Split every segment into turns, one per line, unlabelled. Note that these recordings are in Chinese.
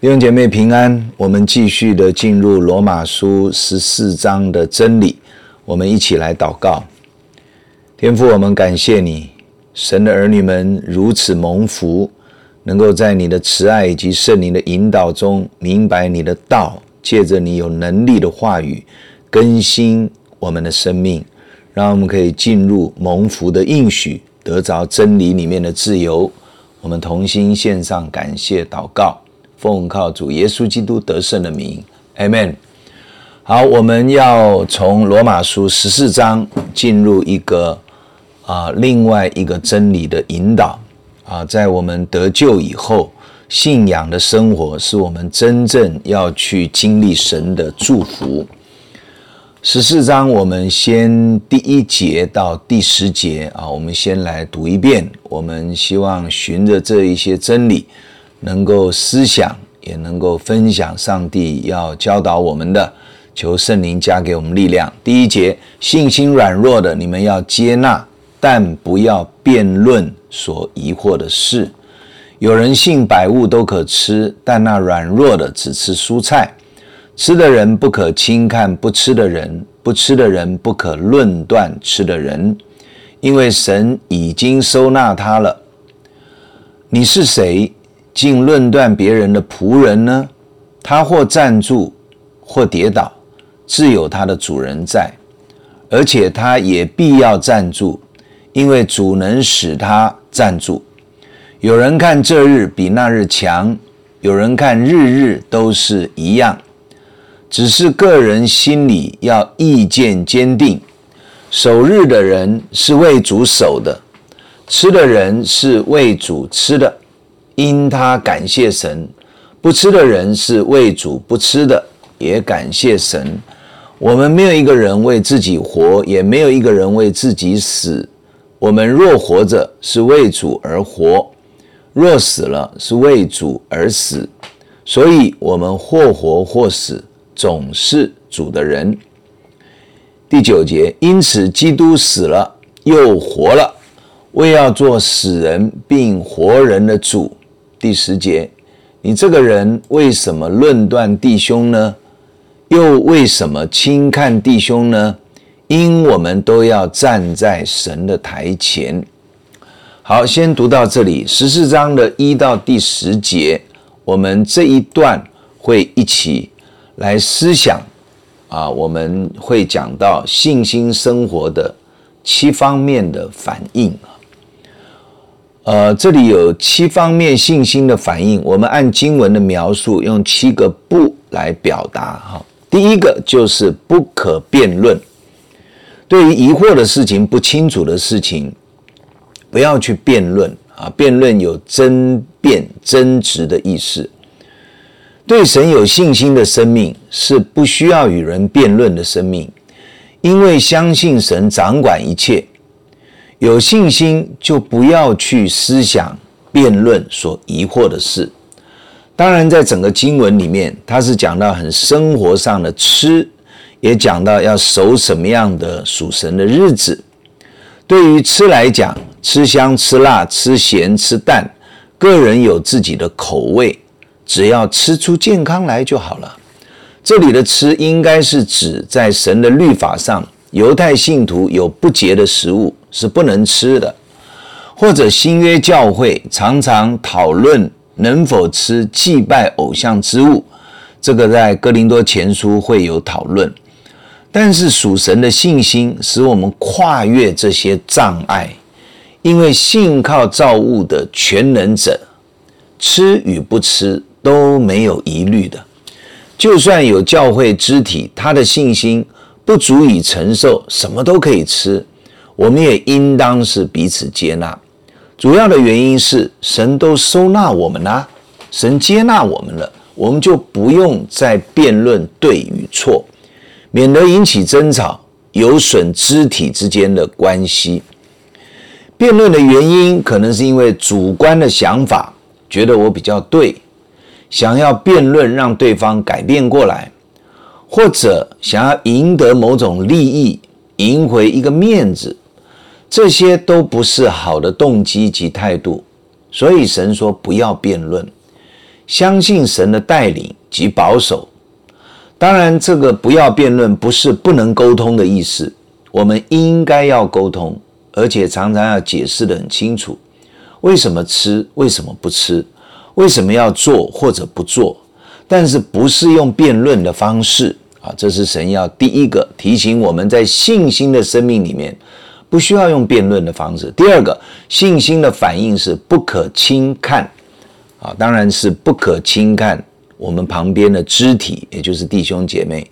弟兄姐妹平安，我们继续的进入罗马书十四章的真理，我们一起来祷告。天父，我们感谢你，神的儿女们如此蒙福，能够在你的慈爱以及圣灵的引导中明白你的道，借着你有能力的话语更新我们的生命，让我们可以进入蒙福的应许，得着真理里面的自由。我们同心献上感谢祷告。奉靠主耶稣基督得胜的名，Amen。好，我们要从罗马书十四章进入一个啊另外一个真理的引导啊，在我们得救以后，信仰的生活是我们真正要去经历神的祝福。十四章我们先第一节到第十节啊，我们先来读一遍。我们希望循着这一些真理。能够思想，也能够分享上帝要教导我们的，求圣灵加给我们力量。第一节，信心软弱的，你们要接纳，但不要辩论所疑惑的事。有人信百物都可吃，但那软弱的只吃蔬菜。吃的人不可轻看不吃的人，不吃的人不可论断吃的人，因为神已经收纳他了。你是谁？竟论断别人的仆人呢？他或站住，或跌倒，自有他的主人在，而且他也必要站住，因为主能使他站住。有人看这日比那日强，有人看日日都是一样，只是个人心里要意见坚定。守日的人是为主守的，吃的人是为主吃的。因他感谢神，不吃的人是为主不吃的，也感谢神。我们没有一个人为自己活，也没有一个人为自己死。我们若活着，是为主而活；若死了，是为主而死。所以，我们或活或死，总是主的人。第九节，因此基督死了又活了，为要做死人并活人的主。第十节，你这个人为什么论断弟兄呢？又为什么轻看弟兄呢？因我们都要站在神的台前。好，先读到这里，十四章的一到第十节，我们这一段会一起来思想啊，我们会讲到信心生活的七方面的反应。呃，这里有七方面信心的反应，我们按经文的描述，用七个不来表达哈。第一个就是不可辩论，对于疑惑的事情、不清楚的事情，不要去辩论啊。辩论有争辩、争执的意思。对神有信心的生命是不需要与人辩论的生命，因为相信神掌管一切。有信心就不要去思想辩论所疑惑的事。当然，在整个经文里面，它是讲到很生活上的吃，也讲到要守什么样的属神的日子。对于吃来讲，吃香、吃辣、吃咸、吃淡，个人有自己的口味，只要吃出健康来就好了。这里的吃应该是指在神的律法上，犹太信徒有不洁的食物。是不能吃的，或者新约教会常常讨论能否吃祭拜偶像之物，这个在哥林多前书会有讨论。但是属神的信心使我们跨越这些障碍，因为信靠造物的全能者，吃与不吃都没有疑虑的。就算有教会肢体，他的信心不足以承受什么都可以吃。我们也应当是彼此接纳，主要的原因是神都收纳我们啦，神接纳我们了，我们就不用再辩论对与错，免得引起争吵，有损肢体之间的关系。辩论的原因可能是因为主观的想法，觉得我比较对，想要辩论让对方改变过来，或者想要赢得某种利益，赢回一个面子。这些都不是好的动机及态度，所以神说不要辩论。相信神的带领及保守。当然，这个不要辩论，不是不能沟通的意思。我们应该要沟通，而且常常要解释得很清楚：为什么吃，为什么不吃，为什么要做或者不做。但是不是用辩论的方式啊？这是神要第一个提醒我们在信心的生命里面，不需要用辩论的方式。第二个，信心的反应是不可轻看啊，当然是不可轻看。我们旁边的肢体，也就是弟兄姐妹，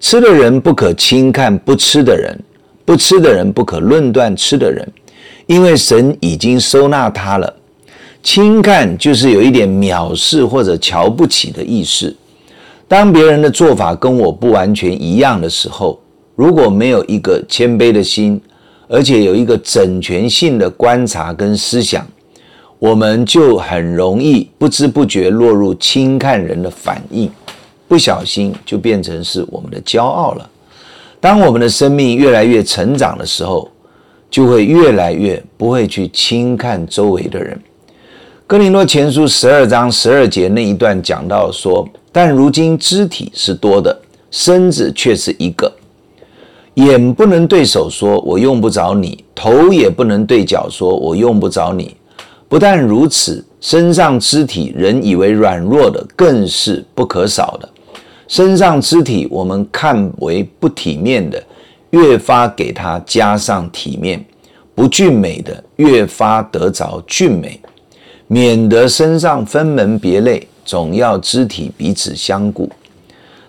吃的人不可轻看不吃的人，不吃的人不可论断吃的人，因为神已经收纳他了。轻看就是有一点藐视或者瞧不起的意思。当别人的做法跟我不完全一样的时候，如果没有一个谦卑的心，而且有一个整全性的观察跟思想。我们就很容易不知不觉落入轻看人的反应，不小心就变成是我们的骄傲了。当我们的生命越来越成长的时候，就会越来越不会去轻看周围的人。哥林多前书十二章十二节那一段讲到说：“但如今肢体是多的，身子却是一个。眼不能对手说‘我用不着你’，头也不能对脚说‘我用不着你’。”不但如此，身上肢体人以为软弱的，更是不可少的。身上肢体我们看为不体面的，越发给他加上体面；不俊美的，越发得着俊美，免得身上分门别类，总要肢体彼此相顾。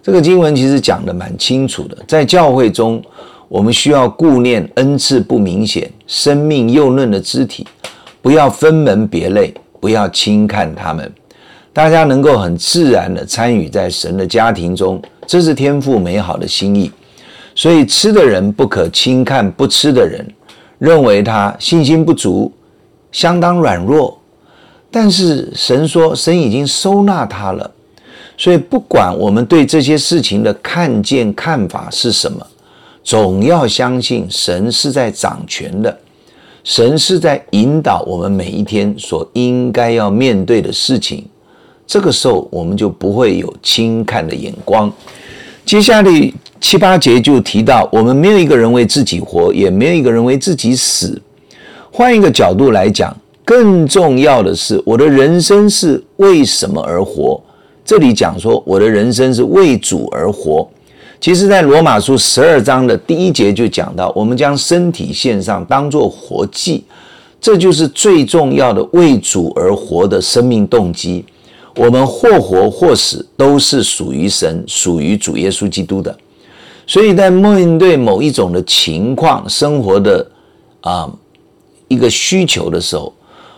这个经文其实讲得蛮清楚的，在教会中，我们需要顾念恩赐不明显、生命幼嫩的肢体。不要分门别类，不要轻看他们，大家能够很自然地参与在神的家庭中，这是天父美好的心意。所以吃的人不可轻看不吃的人，认为他信心不足，相当软弱。但是神说，神已经收纳他了。所以不管我们对这些事情的看见看法是什么，总要相信神是在掌权的。神是在引导我们每一天所应该要面对的事情，这个时候我们就不会有轻看的眼光。接下来七八节就提到，我们没有一个人为自己活，也没有一个人为自己死。换一个角度来讲，更重要的是，我的人生是为什么而活？这里讲说，我的人生是为主而活。其实，在罗马书十二章的第一节就讲到，我们将身体献上，当作活祭，这就是最重要的为主而活的生命动机。我们或活或死，都是属于神、属于主耶稣基督的。所以在面对某一种的情况、生活的啊一个需求的时候，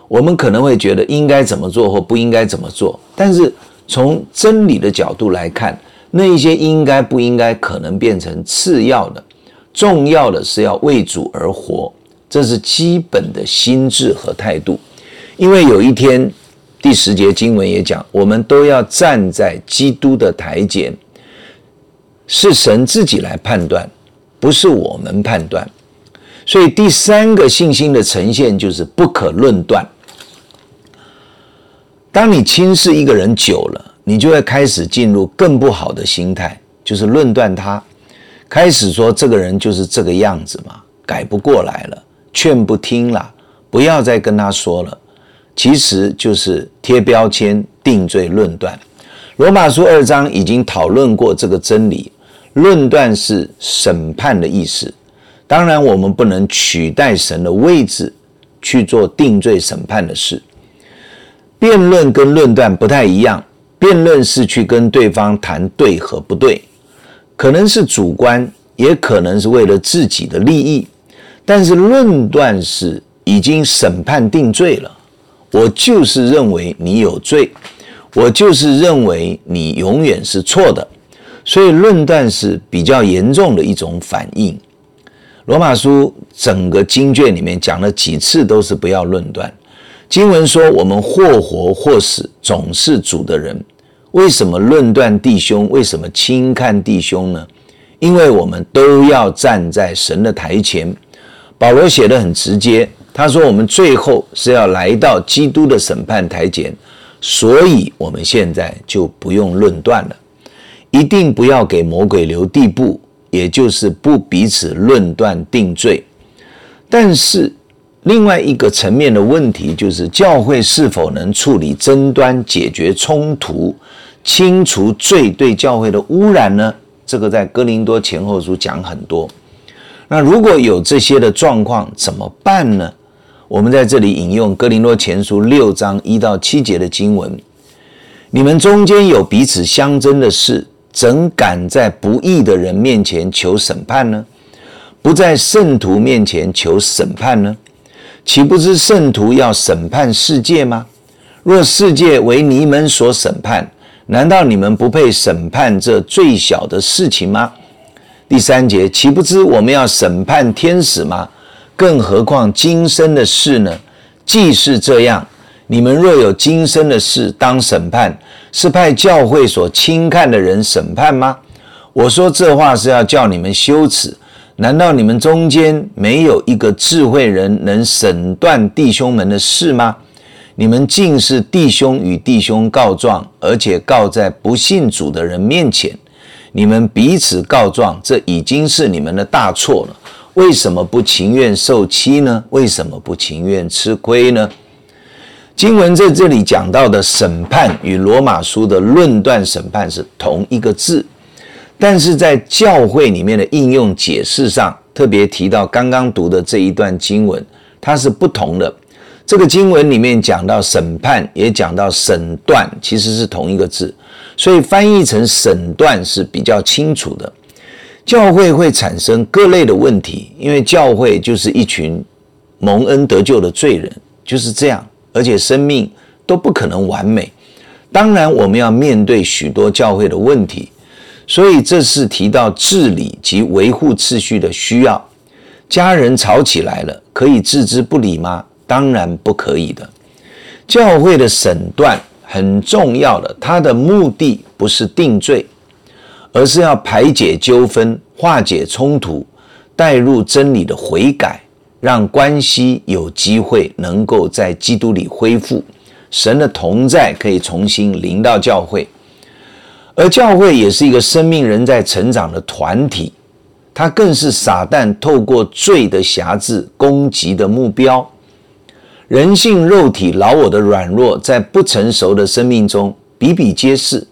我们可能会觉得应该怎么做或不应该怎么做。但是从真理的角度来看，那一些应该不应该，可能变成次要的，重要的是要为主而活，这是基本的心智和态度。因为有一天，第十节经文也讲，我们都要站在基督的台前，是神自己来判断，不是我们判断。所以第三个信心的呈现就是不可论断。当你轻视一个人久了，你就会开始进入更不好的心态，就是论断他，开始说这个人就是这个样子嘛，改不过来了，劝不听了，不要再跟他说了，其实就是贴标签、定罪、论断。罗马书二章已经讨论过这个真理，论断是审判的意思。当然，我们不能取代神的位置去做定罪审判的事。辩论跟论断不太一样。辩论是去跟对方谈对和不对，可能是主观，也可能是为了自己的利益。但是论断是已经审判定罪了，我就是认为你有罪，我就是认为你永远是错的。所以论断是比较严重的一种反应。罗马书整个经卷里面讲了几次都是不要论断。经文说我们或活或死，总是主的人。为什么论断弟兄？为什么轻看弟兄呢？因为我们都要站在神的台前。保罗写得很直接，他说：“我们最后是要来到基督的审判台前，所以我们现在就不用论断了，一定不要给魔鬼留地步，也就是不彼此论断定罪。但是另外一个层面的问题就是，教会是否能处理争端、解决冲突、清除罪对教会的污染呢？这个在哥林多前后书讲很多。那如果有这些的状况，怎么办呢？我们在这里引用哥林多前书六章一到七节的经文：你们中间有彼此相争的事，怎敢在不义的人面前求审判呢？不在圣徒面前求审判呢？岂不知圣徒要审判世界吗？若世界为你们所审判，难道你们不配审判这最小的事情吗？第三节，岂不知我们要审判天使吗？更何况今生的事呢？既是这样，你们若有今生的事当审判，是派教会所轻看的人审判吗？我说这话是要叫你们羞耻。难道你们中间没有一个智慧人能审断弟兄们的事吗？你们竟是弟兄与弟兄告状，而且告在不信主的人面前。你们彼此告状，这已经是你们的大错了。为什么不情愿受欺呢？为什么不情愿吃亏呢？经文在这里讲到的审判与罗马书的论断审判是同一个字。但是在教会里面的应用解释上，特别提到刚刚读的这一段经文，它是不同的。这个经文里面讲到审判，也讲到审断，其实是同一个字，所以翻译成审断是比较清楚的。教会会产生各类的问题，因为教会就是一群蒙恩得救的罪人，就是这样，而且生命都不可能完美。当然，我们要面对许多教会的问题。所以这是提到治理及维护秩序的需要。家人吵起来了，可以置之不理吗？当然不可以的。教会的审断很重要的，它的目的不是定罪，而是要排解纠纷、化解冲突、带入真理的悔改，让关系有机会能够在基督里恢复，神的同在可以重新临到教会。而教会也是一个生命人在成长的团体，它更是撒旦透过罪的辖制攻击的目标。人性、肉体、老我的软弱，在不成熟的生命中比比皆是。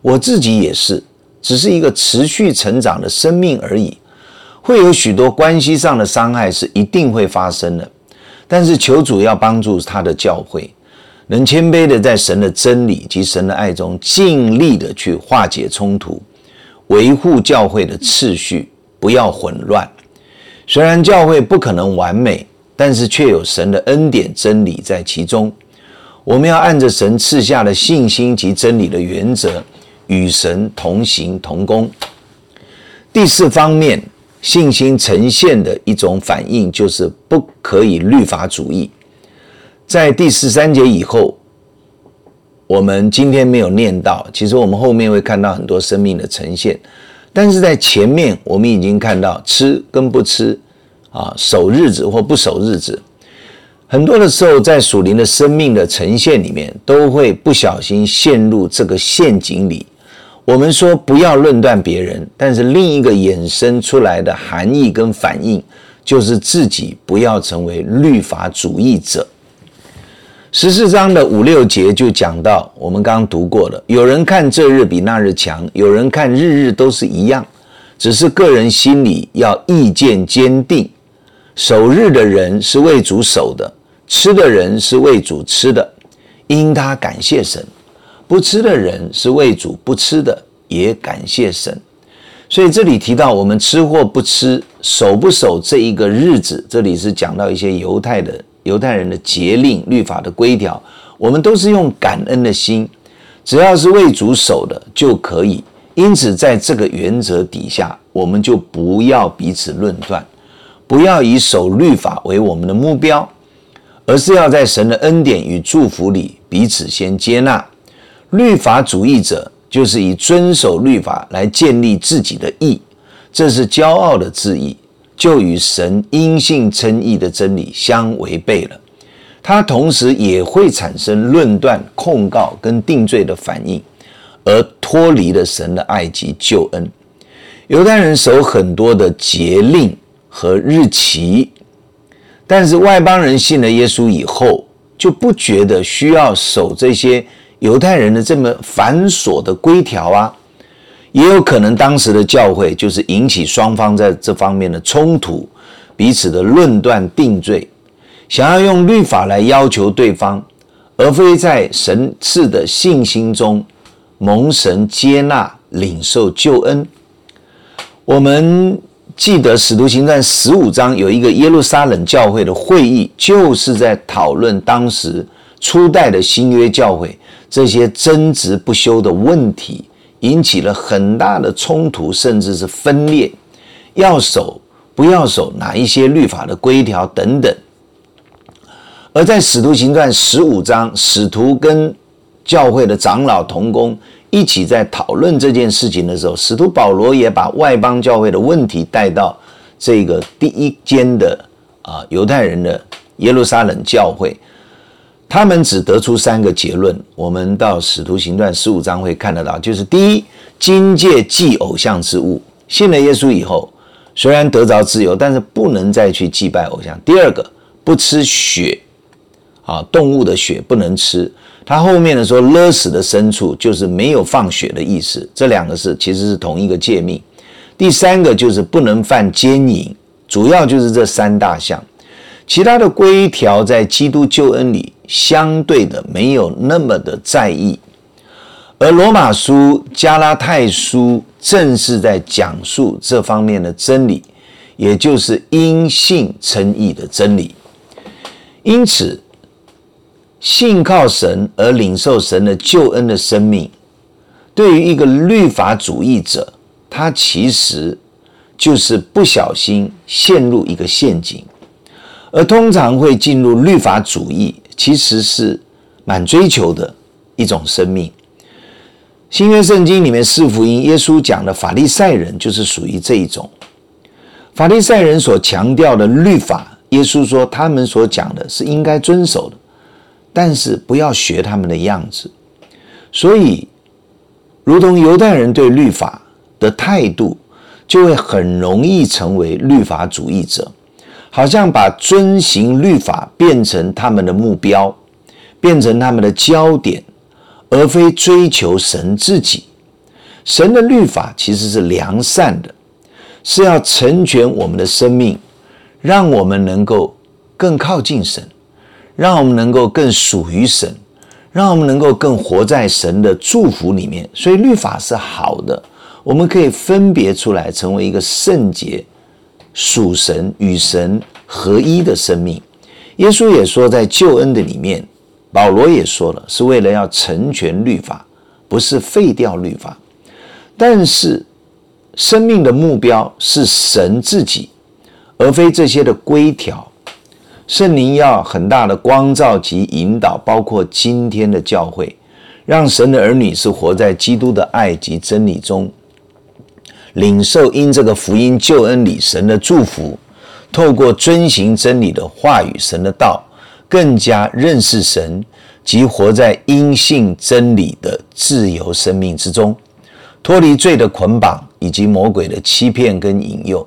我自己也是，只是一个持续成长的生命而已，会有许多关系上的伤害是一定会发生的。但是求主要帮助他的教会。能谦卑的在神的真理及神的爱中，尽力的去化解冲突，维护教会的次序，不要混乱。虽然教会不可能完美，但是却有神的恩典真理在其中。我们要按着神赐下的信心及真理的原则，与神同行同工。第四方面，信心呈现的一种反应，就是不可以律法主义。在第十三节以后，我们今天没有念到。其实我们后面会看到很多生命的呈现，但是在前面我们已经看到吃跟不吃，啊，守日子或不守日子，很多的时候在属灵的生命的呈现里面，都会不小心陷入这个陷阱里。我们说不要论断别人，但是另一个衍生出来的含义跟反应，就是自己不要成为律法主义者。十四章的五六节就讲到，我们刚刚读过了。有人看这日比那日强，有人看日日都是一样，只是个人心里要意见坚定。守日的人是为主守的，吃的人是为主吃的，因他感谢神；不吃的人是为主不吃的，也感谢神。所以这里提到我们吃或不吃，守不守这一个日子，这里是讲到一些犹太的。犹太人的节令、律法的规条，我们都是用感恩的心，只要是为主守的就可以。因此，在这个原则底下，我们就不要彼此论断，不要以守律法为我们的目标，而是要在神的恩典与祝福里彼此先接纳。律法主义者就是以遵守律法来建立自己的义，这是骄傲的自义。就与神因信称义的真理相违背了。它同时也会产生论断、控告跟定罪的反应，而脱离了神的爱及救恩。犹太人守很多的节令和日期，但是外邦人信了耶稣以后，就不觉得需要守这些犹太人的这么繁琐的规条啊。也有可能当时的教会就是引起双方在这方面的冲突，彼此的论断定罪，想要用律法来要求对方，而非在神赐的信心中蒙神接纳领受救恩。我们记得《使徒行传》十五章有一个耶路撒冷教会的会议，就是在讨论当时初代的新约教会这些争执不休的问题。引起了很大的冲突，甚至是分裂，要守不要守哪一些律法的规条等等。而在《使徒行传》十五章，使徒跟教会的长老同工一起在讨论这件事情的时候，使徒保罗也把外邦教会的问题带到这个第一间的啊犹太人的耶路撒冷教会。他们只得出三个结论，我们到《使徒行传》十五章会看得到，就是第一，今戒祭偶像之物，信了耶稣以后，虽然得着自由，但是不能再去祭拜偶像。第二个，不吃血，啊，动物的血不能吃。他后面的说勒死的牲畜，就是没有放血的意思。这两个是其实是同一个诫命。第三个就是不能犯奸淫，主要就是这三大项。其他的规条在基督救恩里相对的没有那么的在意，而罗马书、加拉太书正是在讲述这方面的真理，也就是因信称义的真理。因此，信靠神而领受神的救恩的生命，对于一个律法主义者，他其实就是不小心陷入一个陷阱。而通常会进入律法主义，其实是蛮追求的一种生命。新约圣经里面四福音，耶稣讲的法利赛人就是属于这一种。法利赛人所强调的律法，耶稣说他们所讲的是应该遵守的，但是不要学他们的样子。所以，如同犹太人对律法的态度，就会很容易成为律法主义者。好像把遵行律法变成他们的目标，变成他们的焦点，而非追求神自己。神的律法其实是良善的，是要成全我们的生命，让我们能够更靠近神，让我们能够更属于神，让我们能够更活在神的祝福里面。所以律法是好的，我们可以分别出来，成为一个圣洁。属神与神合一的生命，耶稣也说，在救恩的里面，保罗也说了，是为了要成全律法，不是废掉律法。但是，生命的目标是神自己，而非这些的规条。圣灵要很大的光照及引导，包括今天的教会，让神的儿女是活在基督的爱及真理中。领受因这个福音救恩里神的祝福，透过遵行真理的话语，神的道，更加认识神及活在因信真理的自由生命之中，脱离罪的捆绑以及魔鬼的欺骗跟引诱，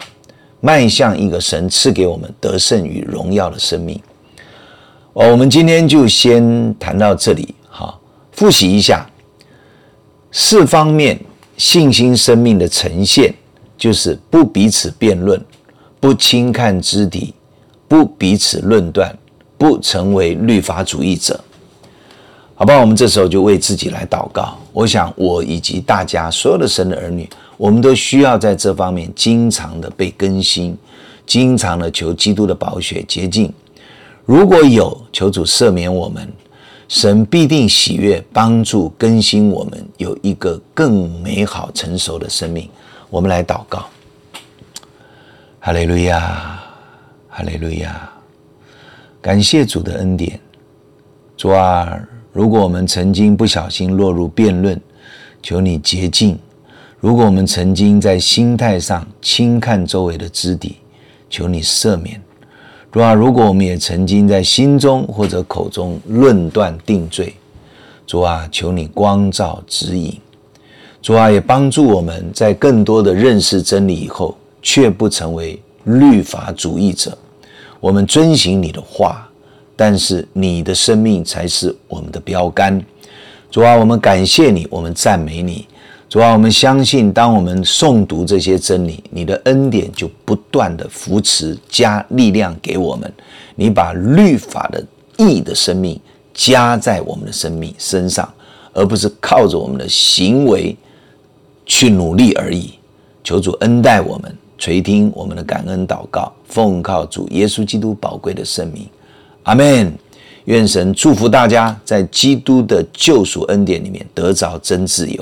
迈向一个神赐给我们得胜与荣耀的生命。哦，我们今天就先谈到这里，好，复习一下四方面。信心生命的呈现，就是不彼此辩论，不轻看肢体，不彼此论断，不成为律法主义者。好吧，我们这时候就为自己来祷告。我想，我以及大家所有的神的儿女，我们都需要在这方面经常的被更新，经常的求基督的宝血洁净。如果有，求主赦免我们。神必定喜悦帮助更新我们，有一个更美好成熟的生命。我们来祷告：哈利路亚，哈利路亚！感谢主的恩典。主啊，如果我们曾经不小心落入辩论，求你洁净；如果我们曾经在心态上轻看周围的肢体，求你赦免；主啊，如果我们也曾经在心中或者口中论断定罪，主啊，求你光照指引。主啊，也帮助我们在更多的认识真理以后，却不成为律法主义者。我们遵行你的话，但是你的生命才是我们的标杆。主啊，我们感谢你，我们赞美你。主啊，我们相信，当我们诵读这些真理，你的恩典就不断的扶持、加力量给我们。你把律法的义的生命加在我们的生命身上，而不是靠着我们的行为去努力而已。求主恩待我们，垂听我们的感恩祷告，奉靠主耶稣基督宝贵的圣名，阿门。愿神祝福大家，在基督的救赎恩典里面得着真自由。